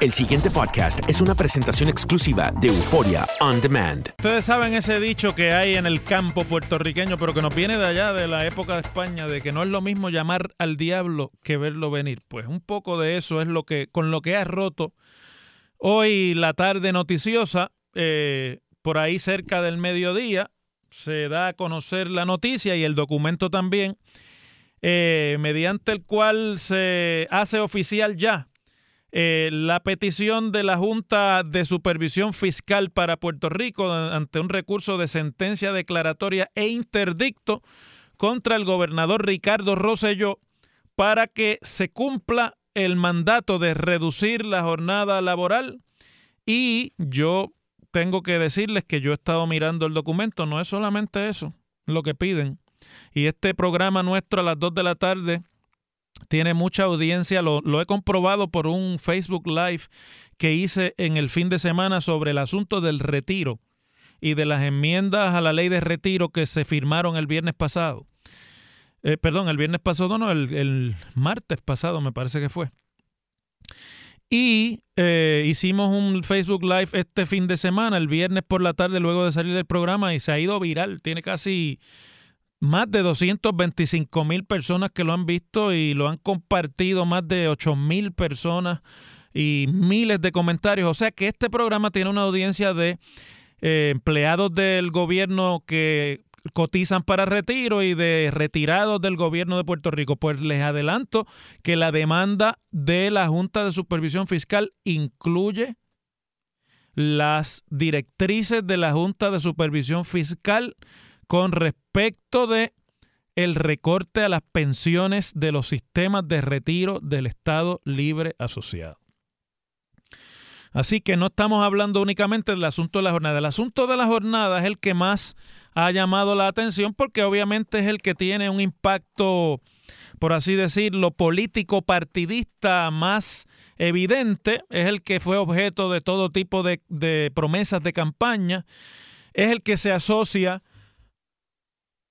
El siguiente podcast es una presentación exclusiva de Euforia On Demand. Ustedes saben ese dicho que hay en el campo puertorriqueño, pero que nos viene de allá, de la época de España, de que no es lo mismo llamar al diablo que verlo venir. Pues un poco de eso es lo que, con lo que ha roto hoy la tarde noticiosa, eh, por ahí cerca del mediodía, se da a conocer la noticia y el documento también, eh, mediante el cual se hace oficial ya eh, la petición de la Junta de Supervisión Fiscal para Puerto Rico ante un recurso de sentencia declaratoria e interdicto contra el gobernador Ricardo Rosselló para que se cumpla el mandato de reducir la jornada laboral y yo tengo que decirles que yo he estado mirando el documento, no es solamente eso lo que piden. Y este programa nuestro a las 2 de la tarde tiene mucha audiencia, lo, he comprobado por un Facebook Live que hice en el fin de semana sobre el asunto del retiro y de las enmiendas a la ley de retiro que se firmaron el viernes pasado. Eh, perdón, el viernes pasado, no, el, martes pasado me parece que fue. Y eh, hicimos un Facebook Live este fin de semana, el viernes por la tarde, luego de salir del programa, y se ha ido viral. Tiene casi más de 225 mil personas que lo han visto y lo han compartido más de 8 mil personas y miles de comentarios. O sea que este programa tiene una audiencia de eh, empleados del gobierno que cotizan para retiro y de retirados del gobierno de Puerto Rico. Pues les adelanto que la demanda de la Junta de Supervisión Fiscal incluye las directrices de la Junta de Supervisión Fiscal con respecto de el recorte a las pensiones de los sistemas de retiro del Estado Libre Asociado. Así que no estamos hablando únicamente del asunto de la jornada. El asunto de la jornada es el que más ha llamado la atención porque obviamente es el que tiene un impacto, por así decirlo, político partidista más evidente, es el que fue objeto de todo tipo de, de promesas de campaña, es el que se asocia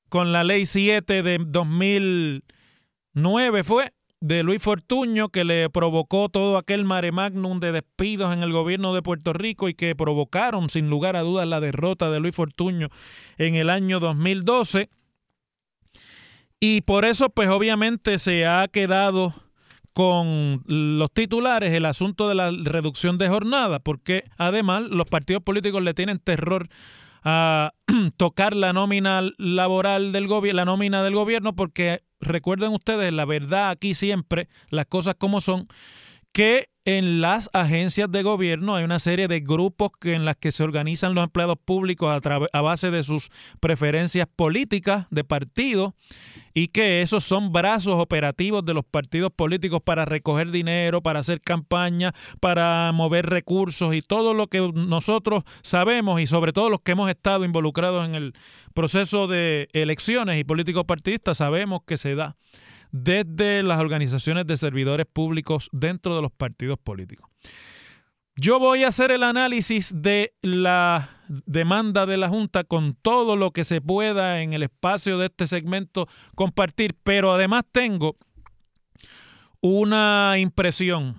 con la ley 7 de 2009 fue de Luis Fortuño que le provocó todo aquel mare magnum de despidos en el gobierno de Puerto Rico y que provocaron sin lugar a dudas la derrota de Luis Fortuño en el año 2012. Y por eso pues obviamente se ha quedado con los titulares el asunto de la reducción de jornada, porque además los partidos políticos le tienen terror a tocar la nómina laboral del gobierno, la nómina del gobierno, porque recuerden ustedes, la verdad aquí siempre, las cosas como son, que en las agencias de gobierno. Hay una serie de grupos que, en las que se organizan los empleados públicos a, a base de sus preferencias políticas de partido y que esos son brazos operativos de los partidos políticos para recoger dinero, para hacer campaña, para mover recursos y todo lo que nosotros sabemos y sobre todo los que hemos estado involucrados en el proceso de elecciones y políticos partidistas sabemos que se da desde las organizaciones de servidores públicos dentro de los partidos políticos. Yo voy a hacer el análisis de la demanda de la Junta con todo lo que se pueda en el espacio de este segmento compartir, pero además tengo una impresión.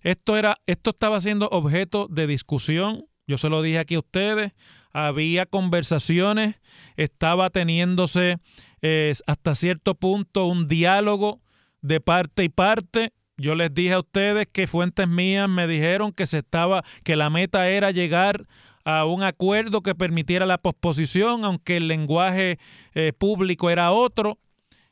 Esto era esto estaba siendo objeto de discusión, yo se lo dije aquí a ustedes, había conversaciones, estaba teniéndose hasta cierto punto un diálogo de parte y parte. Yo les dije a ustedes que fuentes mías me dijeron que se estaba, que la meta era llegar a un acuerdo que permitiera la posposición, aunque el lenguaje eh, público era otro,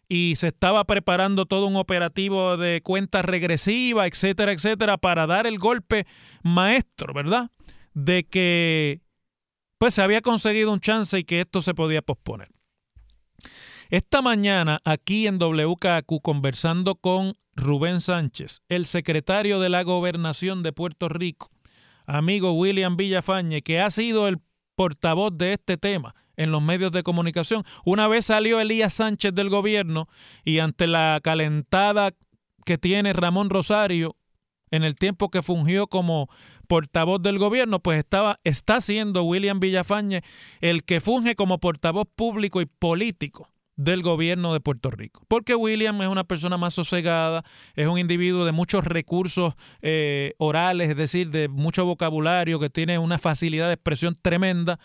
y se estaba preparando todo un operativo de cuenta regresiva, etcétera, etcétera, para dar el golpe maestro, ¿verdad? De que pues se había conseguido un chance y que esto se podía posponer. Esta mañana, aquí en WKQ, conversando con Rubén Sánchez, el secretario de la Gobernación de Puerto Rico, amigo William Villafañe, que ha sido el portavoz de este tema en los medios de comunicación. Una vez salió Elías Sánchez del gobierno y ante la calentada que tiene Ramón Rosario en el tiempo que fungió como portavoz del gobierno, pues estaba, está siendo William Villafañe el que funge como portavoz público y político del gobierno de Puerto Rico. Porque William es una persona más sosegada, es un individuo de muchos recursos eh, orales, es decir, de mucho vocabulario, que tiene una facilidad de expresión tremenda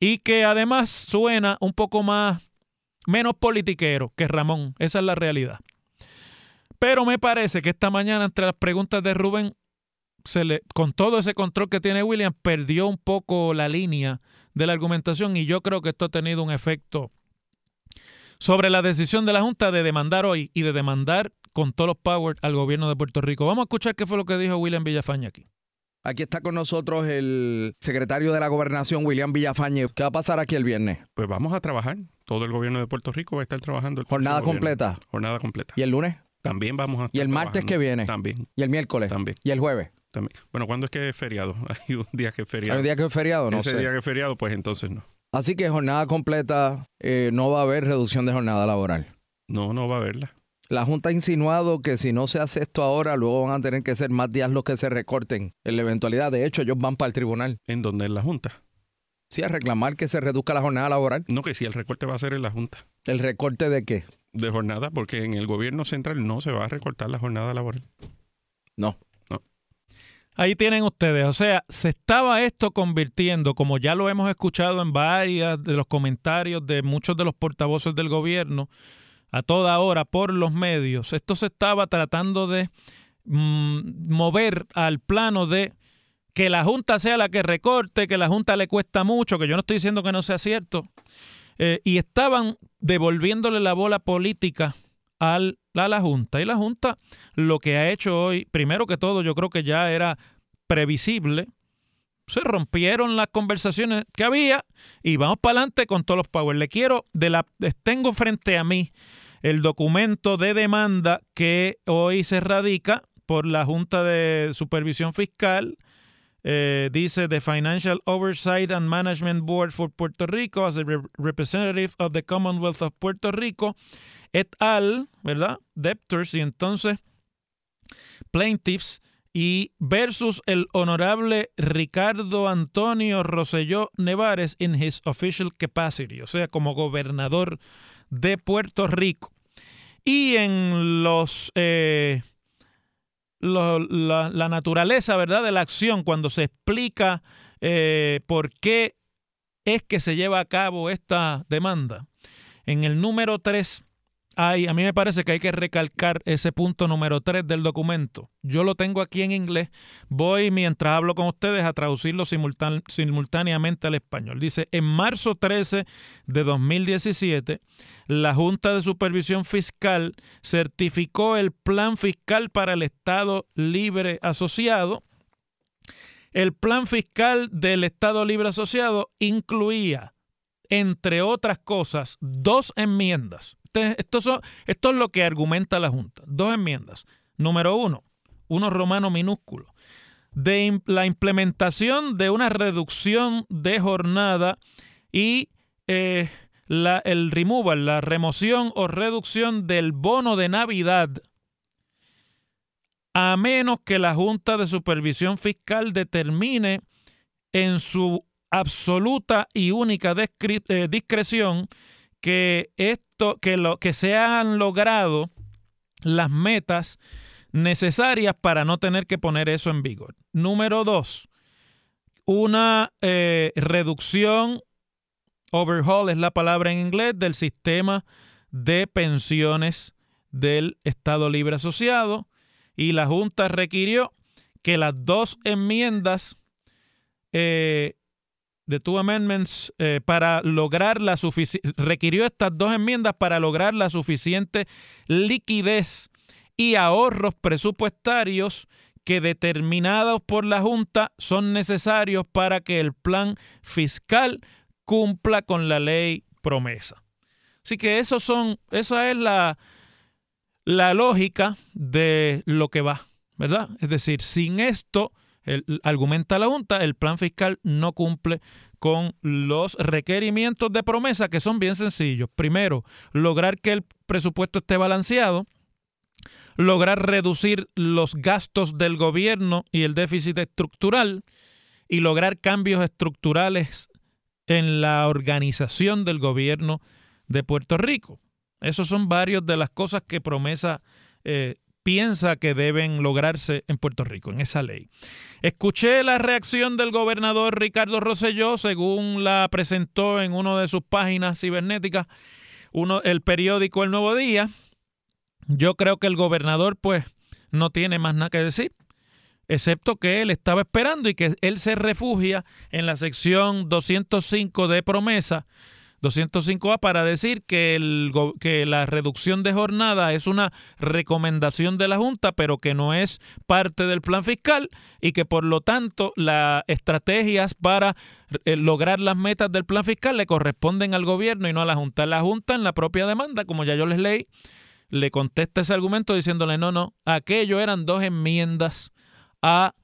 y que además suena un poco más, menos politiquero que Ramón. Esa es la realidad. Pero me parece que esta mañana, entre las preguntas de Rubén, se le, con todo ese control que tiene William, perdió un poco la línea de la argumentación y yo creo que esto ha tenido un efecto sobre la decisión de la Junta de demandar hoy y de demandar con todos los powers al gobierno de Puerto Rico. Vamos a escuchar qué fue lo que dijo William Villafañe aquí. Aquí está con nosotros el secretario de la Gobernación, William Villafañe. ¿Qué va a pasar aquí el viernes? Pues vamos a trabajar. Todo el gobierno de Puerto Rico va a estar trabajando. El ¿Jornada completa? Jornada completa. ¿Y el lunes? También vamos a estar ¿Y el martes que viene? También. ¿Y el miércoles? También. ¿Y el jueves? También. Bueno, ¿cuándo es que es feriado? Hay un día que es feriado. ¿Hay un día que es feriado? No Ese sé. día que es feriado, pues entonces no. Así que jornada completa, eh, no va a haber reducción de jornada laboral. No, no va a haberla. La Junta ha insinuado que si no se hace esto ahora, luego van a tener que ser más días los que se recorten en la eventualidad. De hecho, ellos van para el tribunal. ¿En dónde? En la Junta. Sí, a reclamar que se reduzca la jornada laboral. No, que si el recorte va a ser en la Junta. ¿El recorte de qué? De jornada, porque en el gobierno central no se va a recortar la jornada laboral. No. Ahí tienen ustedes, o sea, se estaba esto convirtiendo, como ya lo hemos escuchado en varias de los comentarios de muchos de los portavoces del gobierno, a toda hora por los medios, esto se estaba tratando de mm, mover al plano de que la Junta sea la que recorte, que la Junta le cuesta mucho, que yo no estoy diciendo que no sea cierto, eh, y estaban devolviéndole la bola política al, a la Junta. Y la Junta lo que ha hecho hoy, primero que todo, yo creo que ya era previsible. Se rompieron las conversaciones que había y vamos para adelante con todos los powers. Le quiero, de la, tengo frente a mí el documento de demanda que hoy se radica por la Junta de Supervisión Fiscal. Eh, dice The Financial Oversight and Management Board for Puerto Rico as a re representative of the Commonwealth of Puerto Rico et al, ¿verdad? Debtors y entonces plaintiffs y versus el honorable Ricardo Antonio Rosselló Nevares in his official capacity, o sea, como gobernador de Puerto Rico. Y en los, eh, lo, la, la, naturaleza, ¿verdad?, de la acción, cuando se explica eh, por qué es que se lleva a cabo esta demanda. En el número 3 a mí me parece que hay que recalcar ese punto número 3 del documento. Yo lo tengo aquí en inglés. Voy, mientras hablo con ustedes, a traducirlo simultáneamente al español. Dice, en marzo 13 de 2017, la Junta de Supervisión Fiscal certificó el Plan Fiscal para el Estado Libre Asociado. El plan fiscal del Estado Libre Asociado incluía, entre otras cosas, dos enmiendas esto, esto es lo que argumenta la Junta. Dos enmiendas. Número uno, uno romano minúsculo, de la implementación de una reducción de jornada y eh, el removal, la remoción o reducción del bono de Navidad, a menos que la Junta de Supervisión Fiscal determine en su absoluta y única eh, discreción que esto, que lo que se han logrado las metas necesarias para no tener que poner eso en vigor. Número dos, una eh, reducción, overhaul es la palabra en inglés, del sistema de pensiones del Estado Libre Asociado y la Junta requirió que las dos enmiendas eh, de two amendments eh, para lograr la suficiente, requirió estas dos enmiendas para lograr la suficiente liquidez y ahorros presupuestarios que determinados por la Junta son necesarios para que el plan fiscal cumpla con la ley promesa. Así que eso son, esa es la, la lógica de lo que va, ¿verdad? Es decir, sin esto argumenta la Junta, el plan fiscal no cumple con los requerimientos de promesa que son bien sencillos. Primero, lograr que el presupuesto esté balanceado, lograr reducir los gastos del gobierno y el déficit estructural y lograr cambios estructurales en la organización del gobierno de Puerto Rico. Esas son varias de las cosas que promesa eh, piensa que deben lograrse en Puerto Rico, en esa ley. Escuché la reacción del gobernador Ricardo Rosselló, según la presentó en una de sus páginas cibernéticas, uno, el periódico El Nuevo Día. Yo creo que el gobernador, pues, no tiene más nada que decir, excepto que él estaba esperando y que él se refugia en la sección 205 de promesa 205A para decir que, el, que la reducción de jornada es una recomendación de la Junta, pero que no es parte del plan fiscal y que por lo tanto las estrategias para eh, lograr las metas del plan fiscal le corresponden al gobierno y no a la Junta. La Junta en la propia demanda, como ya yo les leí, le contesta ese argumento diciéndole no, no, aquello eran dos enmiendas a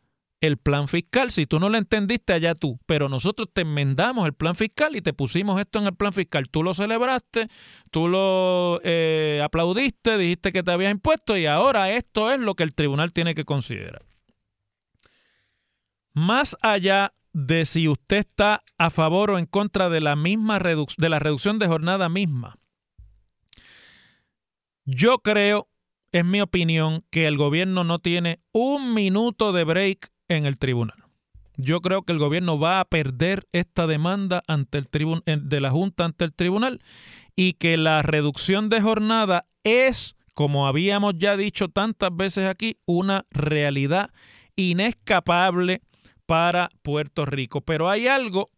el plan fiscal. Si tú no lo entendiste, allá tú. Pero nosotros te enmendamos el plan fiscal y te pusimos esto en el plan fiscal. Tú lo celebraste, tú lo eh, aplaudiste, dijiste que te habías impuesto y ahora esto es lo que el tribunal tiene que considerar. Más allá de si usted está a favor o en contra de la misma de la reducción de jornada misma, yo creo, es mi opinión, que el gobierno no tiene un minuto de break en el tribunal. Yo creo que el gobierno va a perder esta demanda ante el de la Junta ante el tribunal y que la reducción de jornada es, como habíamos ya dicho tantas veces aquí, una realidad inescapable para Puerto Rico. Pero hay algo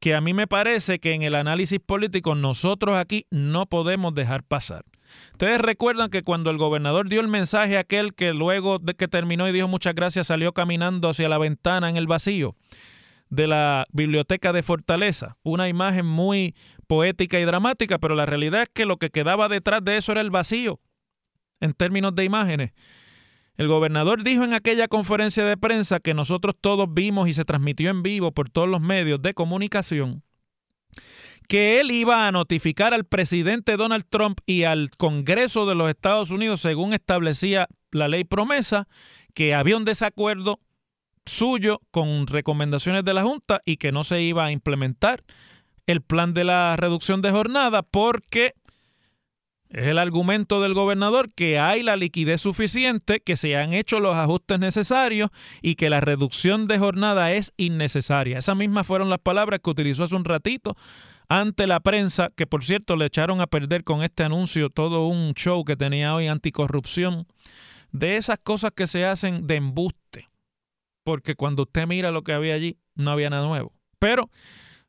que a mí me parece que en el análisis político nosotros aquí no podemos dejar pasar. Ustedes recuerdan que cuando el gobernador dio el mensaje aquel que luego de que terminó y dijo muchas gracias salió caminando hacia la ventana en el vacío de la biblioteca de Fortaleza, una imagen muy poética y dramática, pero la realidad es que lo que quedaba detrás de eso era el vacío en términos de imágenes. El gobernador dijo en aquella conferencia de prensa que nosotros todos vimos y se transmitió en vivo por todos los medios de comunicación que él iba a notificar al presidente Donald Trump y al Congreso de los Estados Unidos, según establecía la ley promesa, que había un desacuerdo suyo con recomendaciones de la Junta y que no se iba a implementar el plan de la reducción de jornada porque es el argumento del gobernador que hay la liquidez suficiente, que se han hecho los ajustes necesarios y que la reducción de jornada es innecesaria. Esas mismas fueron las palabras que utilizó hace un ratito ante la prensa, que por cierto le echaron a perder con este anuncio todo un show que tenía hoy anticorrupción, de esas cosas que se hacen de embuste, porque cuando usted mira lo que había allí, no había nada nuevo. Pero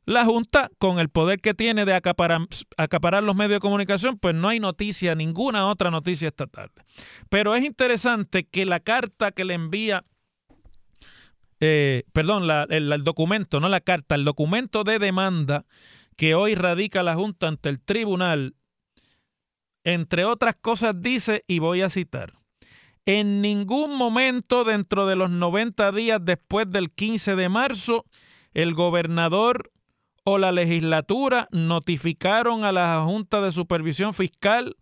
la Junta, con el poder que tiene de acaparar, acaparar, los medios de comunicación, pues no hay noticia, ninguna otra noticia esta tarde. Pero es interesante que la carta que le envía eh, perdón, el, el, documento, no la carta, el documento de demanda que hoy radica la Junta ante el tribunal, entre otras cosas dice, y voy a citar, en ningún momento dentro de los 90 días después del 15 de marzo, el gobernador o la legislatura notificaron a la Junta de Supervisión Fiscal,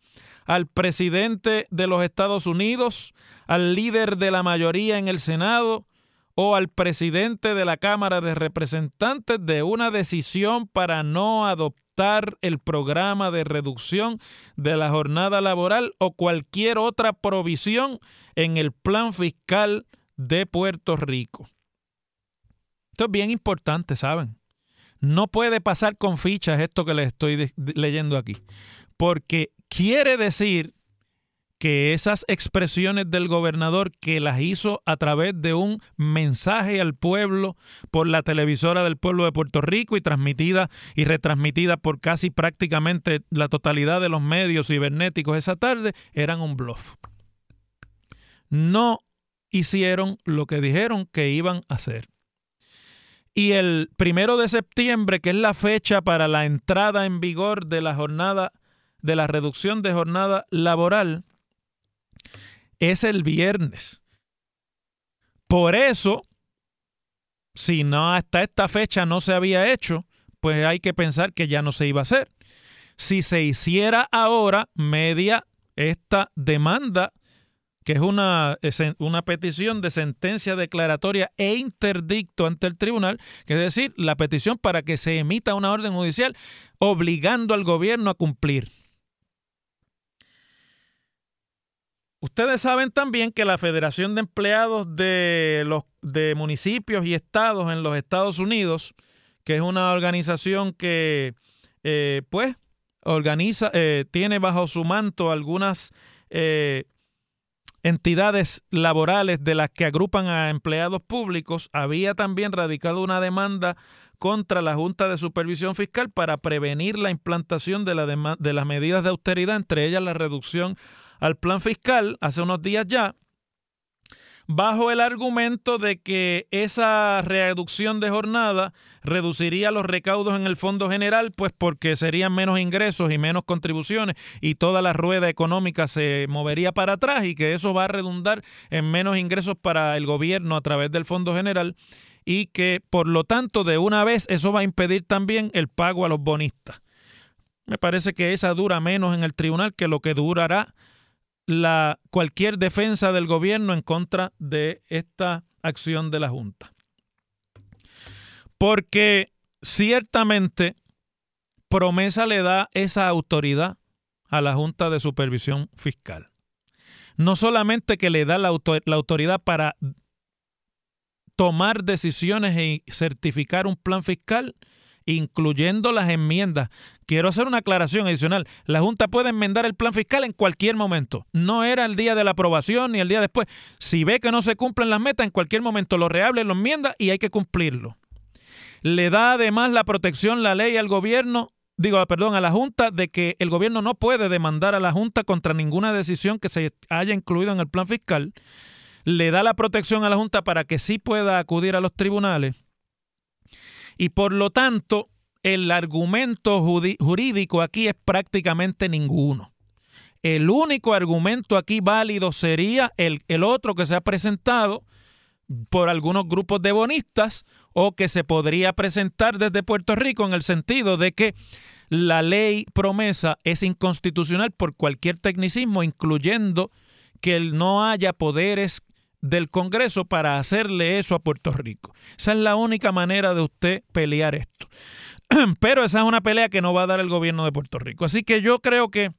al presidente de los Estados Unidos, al líder de la mayoría en el Senado, o al presidente de la Cámara de Representantes de una decisión para no adoptar el programa de reducción de la jornada laboral o cualquier otra provisión en el plan fiscal de Puerto Rico. Esto es bien importante, ¿saben? No puede pasar con fichas esto que les estoy leyendo aquí, porque quiere decir que esas expresiones del gobernador que las hizo a través de un mensaje al pueblo por la televisora del pueblo de Puerto Rico y transmitida y retransmitida por casi prácticamente la totalidad de los medios cibernéticos esa tarde eran un bluff. No hicieron lo que dijeron que iban a hacer. Y el primero de septiembre, que es la fecha para la entrada en vigor de la jornada, de la reducción de jornada laboral, es el viernes. Por eso, si no hasta esta fecha no se había hecho, pues hay que pensar que ya no se iba a hacer. Si se hiciera ahora, media esta demanda, que es una, una petición de sentencia declaratoria e interdicto ante el tribunal, que es decir, la petición para que se emita una orden judicial obligando al gobierno a cumplir. Ustedes saben también que la Federación de Empleados de los de municipios y estados en los Estados Unidos, que es una organización que eh, pues organiza, eh, tiene bajo su manto algunas eh, entidades laborales de las que agrupan a empleados públicos, había también radicado una demanda contra la Junta de Supervisión Fiscal para prevenir la implantación de, de las medidas de austeridad, entre ellas la reducción al plan fiscal hace unos días ya, bajo el argumento de que esa reducción de jornada reduciría los recaudos en el Fondo General, pues porque serían menos ingresos y menos contribuciones y toda la rueda económica se movería para atrás y que eso va a redundar en menos ingresos para el gobierno a través del Fondo General y que por lo tanto de una vez eso va a impedir también el pago a los bonistas. Me parece que esa dura menos en el tribunal que lo que durará la, cualquier defensa del gobierno en contra de esta acción de la Junta. Porque ciertamente promesa le da esa autoridad a la Junta de Supervisión Fiscal. No solamente que le da la, la autoridad para tomar decisiones y certificar un plan fiscal, incluyendo las enmiendas. Quiero hacer una aclaración adicional. La Junta puede enmendar el plan fiscal en cualquier momento. No era el día de la aprobación ni el día después. Si ve que no se cumplen las metas, en cualquier momento lo rehable, lo enmienda y hay que cumplirlo. Le da además la protección, la ley al gobierno digo, perdón, a la Junta de que el gobierno no puede demandar a la Junta contra ninguna decisión que se haya incluido en el plan fiscal. Le da la protección a la Junta para que sí pueda acudir a los tribunales y por lo tanto el argumento jurídico aquí es prácticamente ninguno. El único argumento aquí válido sería el, el otro que se ha presentado por algunos grupos de bonistas o que se podría presentar desde Puerto Rico en el sentido de que la ley promesa es inconstitucional por cualquier tecnicismo, incluyendo que no haya poderes del Congreso para hacerle eso a Puerto Rico. Esa es la única manera de usted pelear esto. Pero esa es una pelea que no va a dar el gobierno de Puerto Rico. Así que yo creo que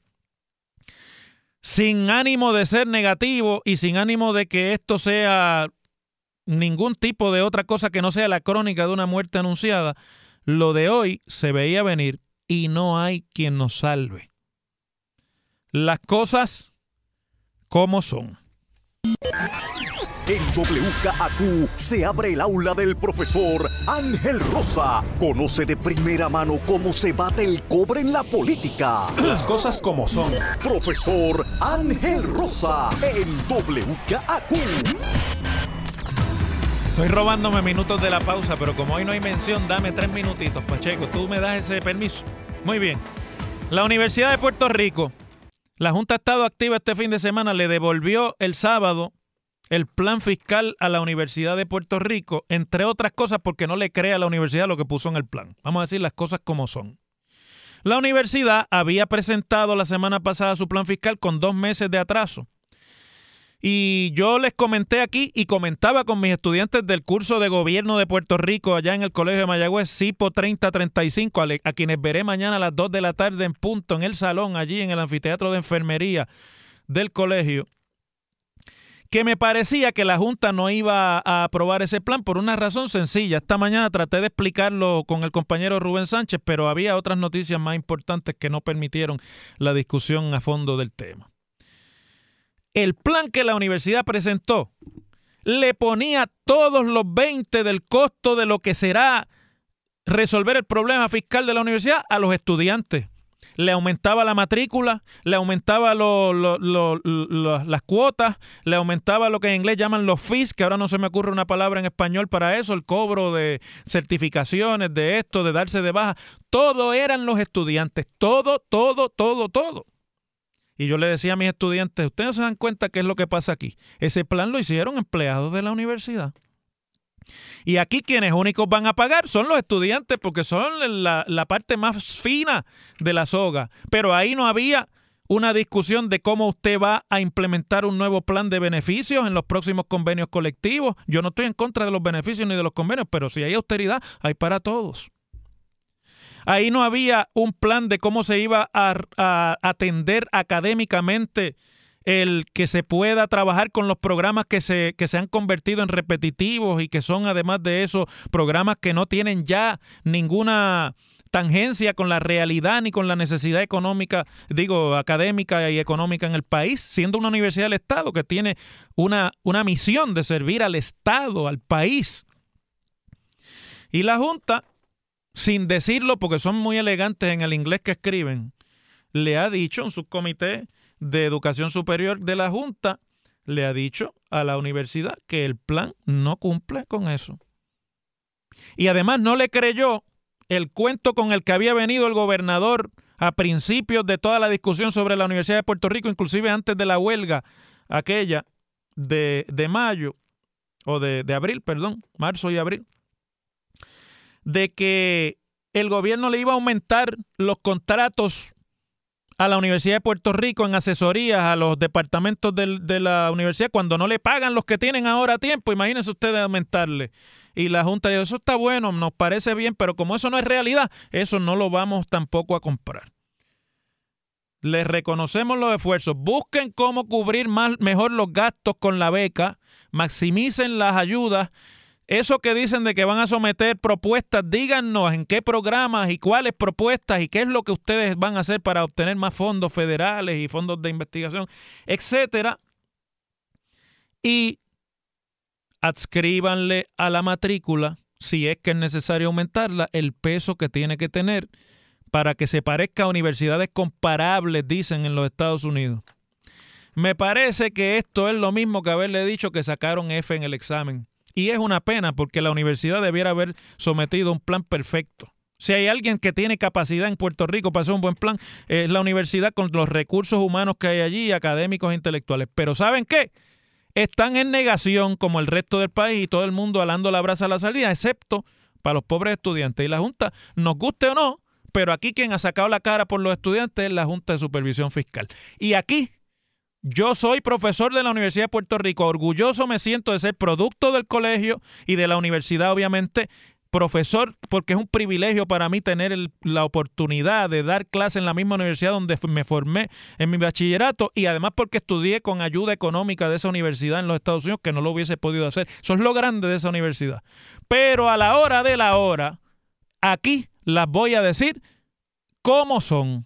sin ánimo de ser negativo y sin ánimo de que esto sea ningún tipo de otra cosa que no sea la crónica de una muerte anunciada, lo de hoy se veía venir y no hay quien nos salve. Las cosas como son. En WKAQ se abre el aula del profesor Ángel Rosa. Conoce de primera mano cómo se bate el cobre en la política. Las cosas como son. Profesor Ángel Rosa en WKAQ. Estoy robándome minutos de la pausa, pero como hoy no hay mención, dame tres minutitos, Pacheco. Tú me das ese permiso. Muy bien. La Universidad de Puerto Rico, la Junta ha estado activa este fin de semana, le devolvió el sábado el plan fiscal a la Universidad de Puerto Rico, entre otras cosas porque no le cree a la universidad lo que puso en el plan. Vamos a decir las cosas como son. La universidad había presentado la semana pasada su plan fiscal con dos meses de atraso. Y yo les comenté aquí y comentaba con mis estudiantes del curso de gobierno de Puerto Rico allá en el Colegio de Mayagüez, CIPO 3035, a, a quienes veré mañana a las 2 de la tarde en punto en el salón, allí en el anfiteatro de enfermería del colegio que me parecía que la Junta no iba a aprobar ese plan por una razón sencilla. Esta mañana traté de explicarlo con el compañero Rubén Sánchez, pero había otras noticias más importantes que no permitieron la discusión a fondo del tema. El plan que la universidad presentó le ponía todos los 20 del costo de lo que será resolver el problema fiscal de la universidad a los estudiantes le aumentaba la matrícula, le aumentaba las cuotas, le aumentaba lo que en inglés llaman los fees, que ahora no se me ocurre una palabra en español para eso, el cobro de certificaciones, de esto, de darse de baja. Todo eran los estudiantes, todo, todo, todo, todo. Y yo le decía a mis estudiantes, ustedes se dan cuenta qué es lo que pasa aquí. Ese plan lo hicieron empleados de la universidad. Y aquí quienes únicos van a pagar son los estudiantes porque son la, la, parte más fina de la soga. Pero ahí no había una discusión de cómo usted va a implementar un nuevo plan de beneficios en los próximos convenios colectivos. Yo no estoy en contra de los beneficios ni de los convenios, pero si hay austeridad, hay para todos. Ahí no había un plan de cómo se iba a, a atender académicamente el que se pueda trabajar con los programas que se, que se han convertido en repetitivos y que son además de eso programas que no tienen ya ninguna tangencia con la realidad ni con la necesidad económica, digo, académica y económica en el país, siendo una universidad del Estado que tiene una, una misión de servir al Estado, al país. Y la Junta, sin decirlo porque son muy elegantes en el inglés que escriben, le ha dicho en su comité de Educación Superior de la Junta le ha dicho a la universidad que el plan no cumple con eso. Y además no le creyó el cuento con el que había venido el gobernador a principios de toda la discusión sobre la Universidad de Puerto Rico, inclusive antes de la huelga aquella de, de mayo, o de, de abril, perdón, marzo y abril, de que el gobierno le iba a aumentar los contratos a la Universidad de Puerto Rico en asesorías a los departamentos de la universidad cuando no le pagan los que tienen ahora tiempo. Imagínense ustedes aumentarle. Y la Junta dijo, eso está bueno, nos parece bien, pero como eso no es realidad, eso no lo vamos tampoco a comprar. Les reconocemos los esfuerzos. Busquen cómo cubrir más, mejor los gastos con la beca, maximicen las ayudas eso que dicen de que van a someter propuestas, díganos en qué programas y cuáles propuestas y qué es lo que ustedes van a hacer para obtener más fondos federales y fondos de investigación, etcétera. Y adscríbanle a la matrícula, si es que es necesario aumentarla, el peso que tiene que tener para que se parezca a universidades comparables, dicen en los Estados Unidos. Me parece que esto es lo mismo que haberle dicho que sacaron F en el examen y es una pena porque la universidad debiera haber sometido un plan perfecto. Si hay alguien que tiene capacidad en Puerto Rico para hacer un buen plan, es la universidad con los recursos humanos que hay allí, académicos e intelectuales. Pero ¿saben qué? Están en negación como el resto del país y todo el mundo alando la brasa a la salida, excepto para los pobres estudiantes. Y la Junta, nos guste o no, pero aquí quien ha sacado la cara por los estudiantes es la Junta de Supervisión Fiscal. Y aquí yo soy profesor de la Universidad de Puerto Rico, orgulloso me siento de ser producto del colegio y de la universidad, obviamente, profesor, porque es un privilegio para mí tener la oportunidad de dar clase en la misma universidad donde me formé en mi bachillerato y además porque estudié con ayuda económica de esa universidad en los Estados Unidos, que no lo hubiese podido hacer. Eso es lo grande de esa universidad. Pero a la hora de la hora, aquí las voy a decir como son.